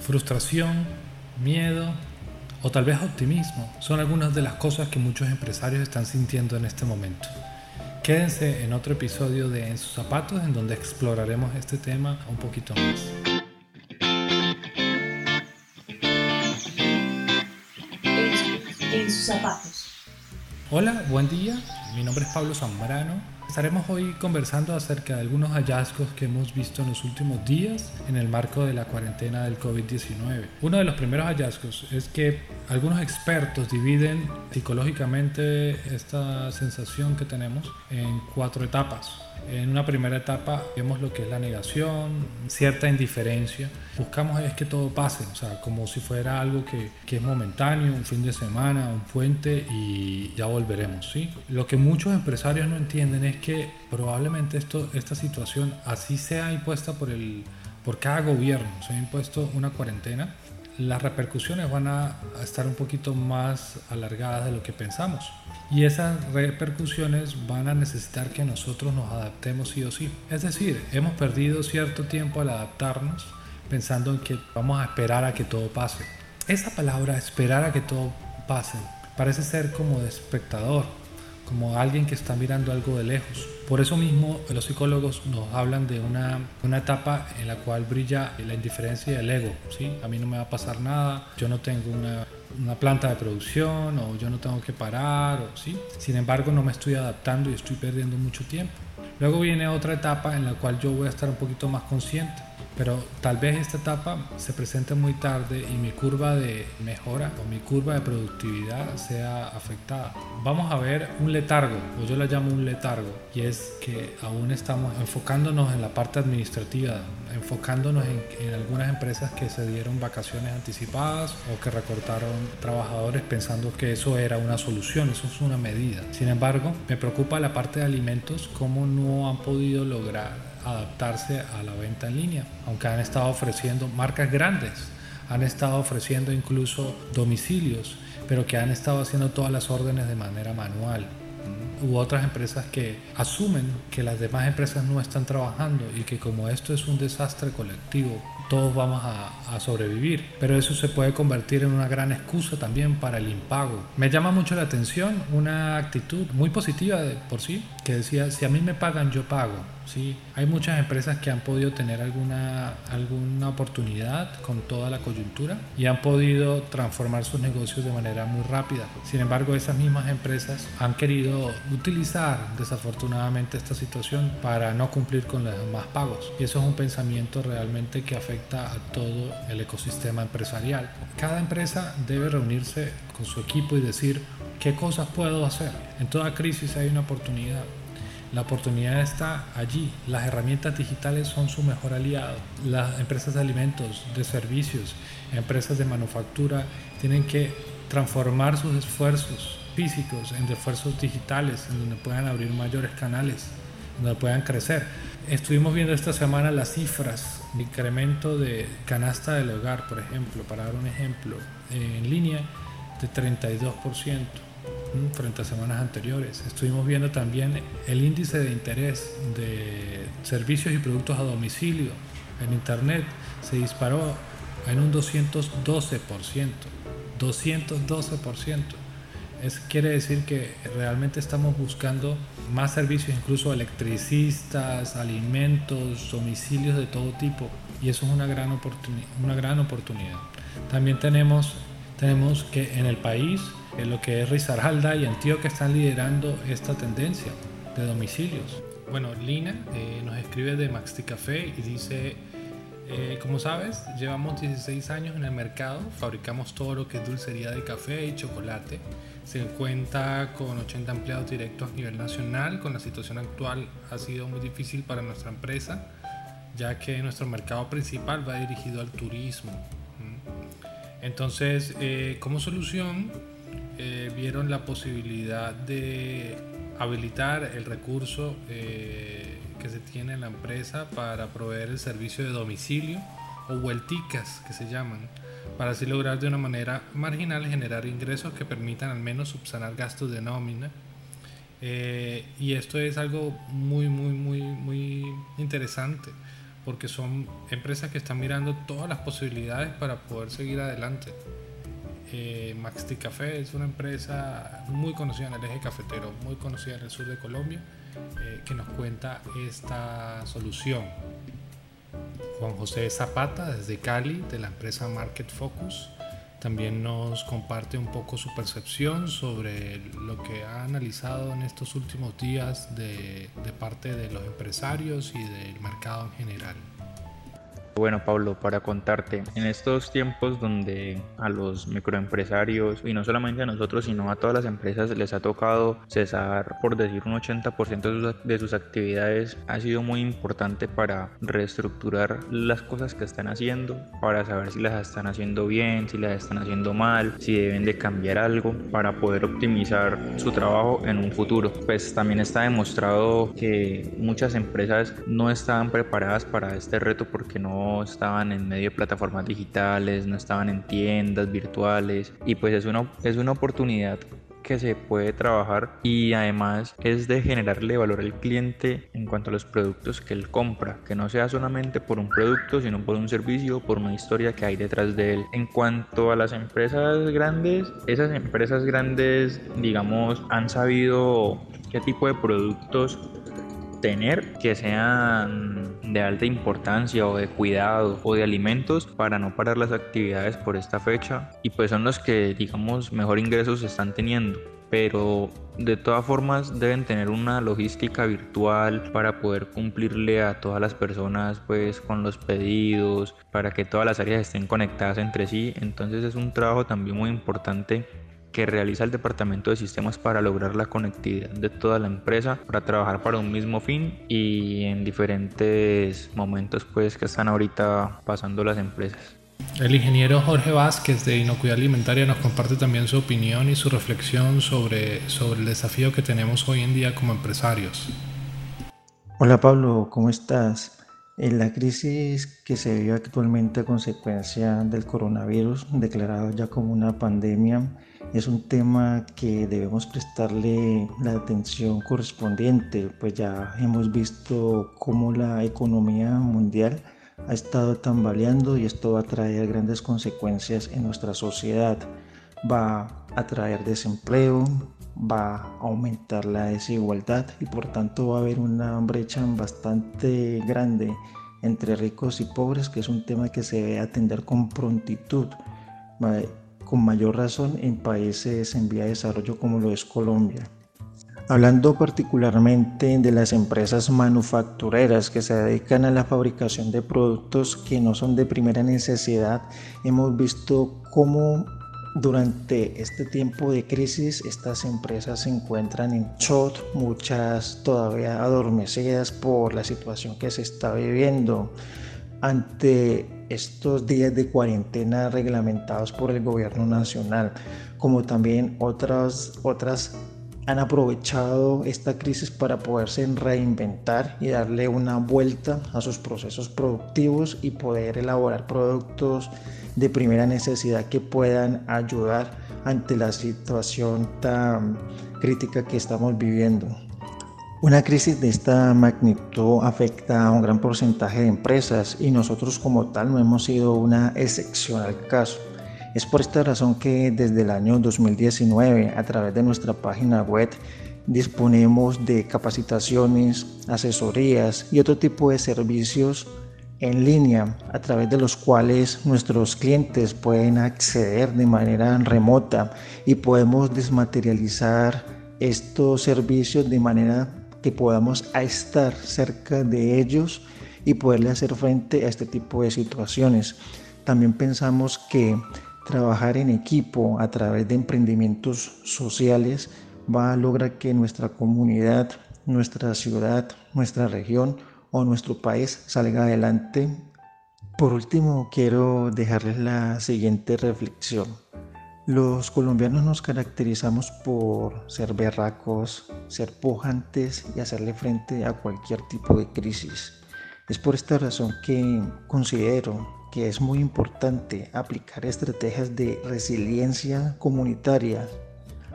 Frustración, miedo o tal vez optimismo son algunas de las cosas que muchos empresarios están sintiendo en este momento. Quédense en otro episodio de En sus zapatos en donde exploraremos este tema un poquito más. En sus zapatos. Hola, buen día. Mi nombre es Pablo Zambrano Estaremos hoy conversando acerca de algunos hallazgos que hemos visto en los últimos días en el marco de la cuarentena del COVID-19. Uno de los primeros hallazgos es que algunos expertos dividen psicológicamente esta sensación que tenemos en cuatro etapas. En una primera etapa vemos lo que es la negación, cierta indiferencia. Buscamos es que todo pase, o sea, como si fuera algo que, que, es momentáneo, un fin de semana, un puente y ya volveremos, ¿sí? Lo que muchos empresarios no entienden es que probablemente esto, esta situación así sea impuesta por, el, por cada gobierno, se ha impuesto una cuarentena, las repercusiones van a estar un poquito más alargadas de lo que pensamos. Y esas repercusiones van a necesitar que nosotros nos adaptemos sí o sí. Es decir, hemos perdido cierto tiempo al adaptarnos pensando en que vamos a esperar a que todo pase. Esa palabra, esperar a que todo pase, parece ser como de espectador, como alguien que está mirando algo de lejos. Por eso mismo los psicólogos nos hablan de una, una etapa en la cual brilla la indiferencia y el ego. ¿sí? A mí no me va a pasar nada, yo no tengo una, una planta de producción o yo no tengo que parar. O, ¿sí? Sin embargo, no me estoy adaptando y estoy perdiendo mucho tiempo. Luego viene otra etapa en la cual yo voy a estar un poquito más consciente pero tal vez esta etapa se presente muy tarde y mi curva de mejora o mi curva de productividad sea afectada. Vamos a ver un letargo, o yo la llamo un letargo, y es que aún estamos enfocándonos en la parte administrativa, enfocándonos en, algunas empresas que se dieron vacaciones anticipadas o que recortaron trabajadores pensando que eso era una solución, eso es una medida. Sin embargo, me preocupa la parte de alimentos, cómo no han podido lograr adaptarse a la venta en línea, aunque han estado ofreciendo marcas grandes, han estado ofreciendo incluso domicilios, pero que han estado haciendo todas las órdenes de manera manual. U otras empresas que asumen que las demás empresas no están trabajando y que como esto es un desastre colectivo, todos vamos a, a, sobrevivir, pero eso se puede convertir en una gran excusa también para el impago. Me llama mucho la atención una actitud muy positiva de por sí, que decía, si a mí me pagan, yo pago. ¿Sí? Hay muchas empresas que han podido tener alguna, alguna oportunidad con toda la coyuntura y han podido transformar sus negocios de manera muy rápida. Sin embargo, esas mismas empresas han querido utilizar desafortunadamente esta situación para no cumplir con los demás pagos. Y eso es un pensamiento realmente que afecta a todo el ecosistema empresarial. Cada empresa debe reunirse con su equipo y decir, ¿qué cosas puedo hacer? En toda crisis hay una oportunidad. La oportunidad está allí. Las herramientas digitales son su mejor aliado. Las empresas de alimentos, de servicios, empresas de manufactura tienen que transformar sus esfuerzos físicos en esfuerzos digitales, en donde puedan abrir mayores canales, donde puedan crecer. Estuvimos viendo esta semana las cifras de incremento de canasta del hogar, por ejemplo, para dar un ejemplo, en línea de 32% frente a semanas anteriores. Estuvimos viendo también el índice de interés de servicios y productos a domicilio en Internet se disparó en un 212%. 212%. Eso quiere decir que realmente estamos buscando más servicios, incluso electricistas, alimentos, domicilios de todo tipo. Y eso es una gran, oportunidad, una gran oportunidad. También tenemos, tenemos que en el país lo que es Risaralda y Antioquia están liderando esta tendencia de domicilios. Bueno, Lina eh, nos escribe de Maxti Café y dice, eh, como sabes, llevamos 16 años en el mercado, fabricamos todo lo que es dulcería de café y chocolate. Se cuenta con 80 empleados directos a nivel nacional. Con la situación actual ha sido muy difícil para nuestra empresa, ya que nuestro mercado principal va dirigido al turismo. Entonces, eh, como solución, eh, vieron la posibilidad de habilitar el recurso eh, que se tiene en la empresa para proveer el servicio de domicilio o vuelticas que se llaman, para así lograr de una manera marginal generar ingresos que permitan al menos subsanar gastos de nómina. Eh, y esto es algo muy, muy, muy, muy interesante porque son empresas que están mirando todas las posibilidades para poder seguir adelante. Eh, Maxti Café es una empresa muy conocida en el eje cafetero, muy conocida en el sur de Colombia, eh, que nos cuenta esta solución. Juan José Zapata desde Cali, de la empresa Market Focus, también nos comparte un poco su percepción sobre lo que ha analizado en estos últimos días de, de parte de los empresarios y del mercado en general. Bueno, Pablo, para contarte, en estos tiempos donde a los microempresarios, y no solamente a nosotros, sino a todas las empresas les ha tocado cesar, por decir, un 80% de sus actividades, ha sido muy importante para reestructurar las cosas que están haciendo, para saber si las están haciendo bien, si las están haciendo mal, si deben de cambiar algo, para poder optimizar su trabajo en un futuro. Pues también está demostrado que muchas empresas no estaban preparadas para este reto porque no estaban en medio de plataformas digitales, no estaban en tiendas virtuales y pues es una, es una oportunidad que se puede trabajar y además es de generarle valor al cliente en cuanto a los productos que él compra, que no sea solamente por un producto, sino por un servicio, por una historia que hay detrás de él. En cuanto a las empresas grandes, esas empresas grandes, digamos, han sabido qué tipo de productos tener que sean de alta importancia o de cuidado o de alimentos para no parar las actividades por esta fecha. Y pues son los que digamos mejor ingresos están teniendo. Pero de todas formas deben tener una logística virtual para poder cumplirle a todas las personas pues con los pedidos para que todas las áreas estén conectadas entre sí. Entonces es un trabajo también muy importante que realiza el departamento de sistemas para lograr la conectividad de toda la empresa para trabajar para un mismo fin y en diferentes momentos pues que están ahorita pasando las empresas. El ingeniero Jorge Vázquez de Inocuidad Alimentaria nos comparte también su opinión y su reflexión sobre, sobre el desafío que tenemos hoy en día como empresarios. Hola Pablo, ¿cómo estás? En la crisis que se vive actualmente a consecuencia del coronavirus, declarado ya como una pandemia, es un tema que debemos prestarle la atención correspondiente, pues ya hemos visto cómo la economía mundial ha estado tambaleando y esto va a traer grandes consecuencias en nuestra sociedad. Va a traer desempleo, va a aumentar la desigualdad y por tanto va a haber una brecha bastante grande entre ricos y pobres, que es un tema que se debe atender con prontitud con mayor razón en países en vía de desarrollo como lo es Colombia. Hablando particularmente de las empresas manufactureras que se dedican a la fabricación de productos que no son de primera necesidad, hemos visto cómo durante este tiempo de crisis estas empresas se encuentran en shot, muchas todavía adormecidas por la situación que se está viviendo ante estos días de cuarentena reglamentados por el gobierno nacional, como también otras, otras han aprovechado esta crisis para poderse reinventar y darle una vuelta a sus procesos productivos y poder elaborar productos de primera necesidad que puedan ayudar ante la situación tan crítica que estamos viviendo. Una crisis de esta magnitud afecta a un gran porcentaje de empresas y nosotros como tal no hemos sido una excepción al caso. Es por esta razón que desde el año 2019 a través de nuestra página web disponemos de capacitaciones, asesorías y otro tipo de servicios en línea a través de los cuales nuestros clientes pueden acceder de manera remota y podemos desmaterializar estos servicios de manera que podamos estar cerca de ellos y poderle hacer frente a este tipo de situaciones. También pensamos que trabajar en equipo a través de emprendimientos sociales va a lograr que nuestra comunidad, nuestra ciudad, nuestra región o nuestro país salga adelante. Por último, quiero dejarles la siguiente reflexión. Los colombianos nos caracterizamos por ser berracos, ser pujantes y hacerle frente a cualquier tipo de crisis. Es por esta razón que considero que es muy importante aplicar estrategias de resiliencia comunitaria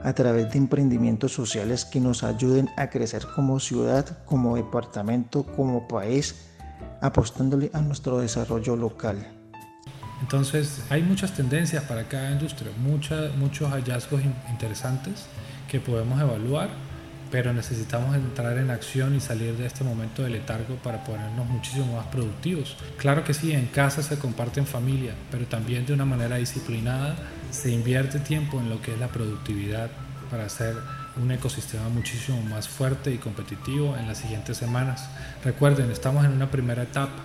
a través de emprendimientos sociales que nos ayuden a crecer como ciudad, como departamento, como país, apostándole a nuestro desarrollo local. Entonces hay muchas tendencias para cada industria, muchos hallazgos interesantes que podemos evaluar, pero necesitamos entrar en acción y salir de este momento de letargo para ponernos muchísimo más productivos. Claro que sí, en casa se comparte en familia, pero también de una manera disciplinada se invierte tiempo en lo que es la productividad para hacer un ecosistema muchísimo más fuerte y competitivo en las siguientes semanas. Recuerden, estamos en una primera etapa,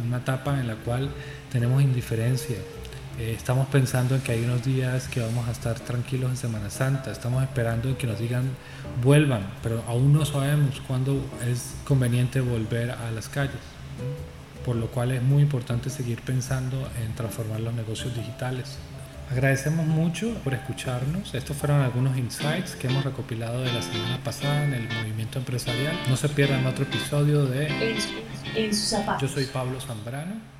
en una etapa en la cual tenemos indiferencia. Eh, estamos pensando en que hay unos días que vamos a estar tranquilos en Semana Santa, estamos esperando en que nos digan vuelvan, pero aún no sabemos cuándo es conveniente volver a las calles. Por lo cual es muy importante seguir pensando en transformar los negocios digitales. Agradecemos mucho por escucharnos. Estos fueron algunos insights que hemos recopilado de la semana pasada en el movimiento empresarial. No se pierdan otro episodio de En, en su zapato. Yo soy Pablo Zambrano.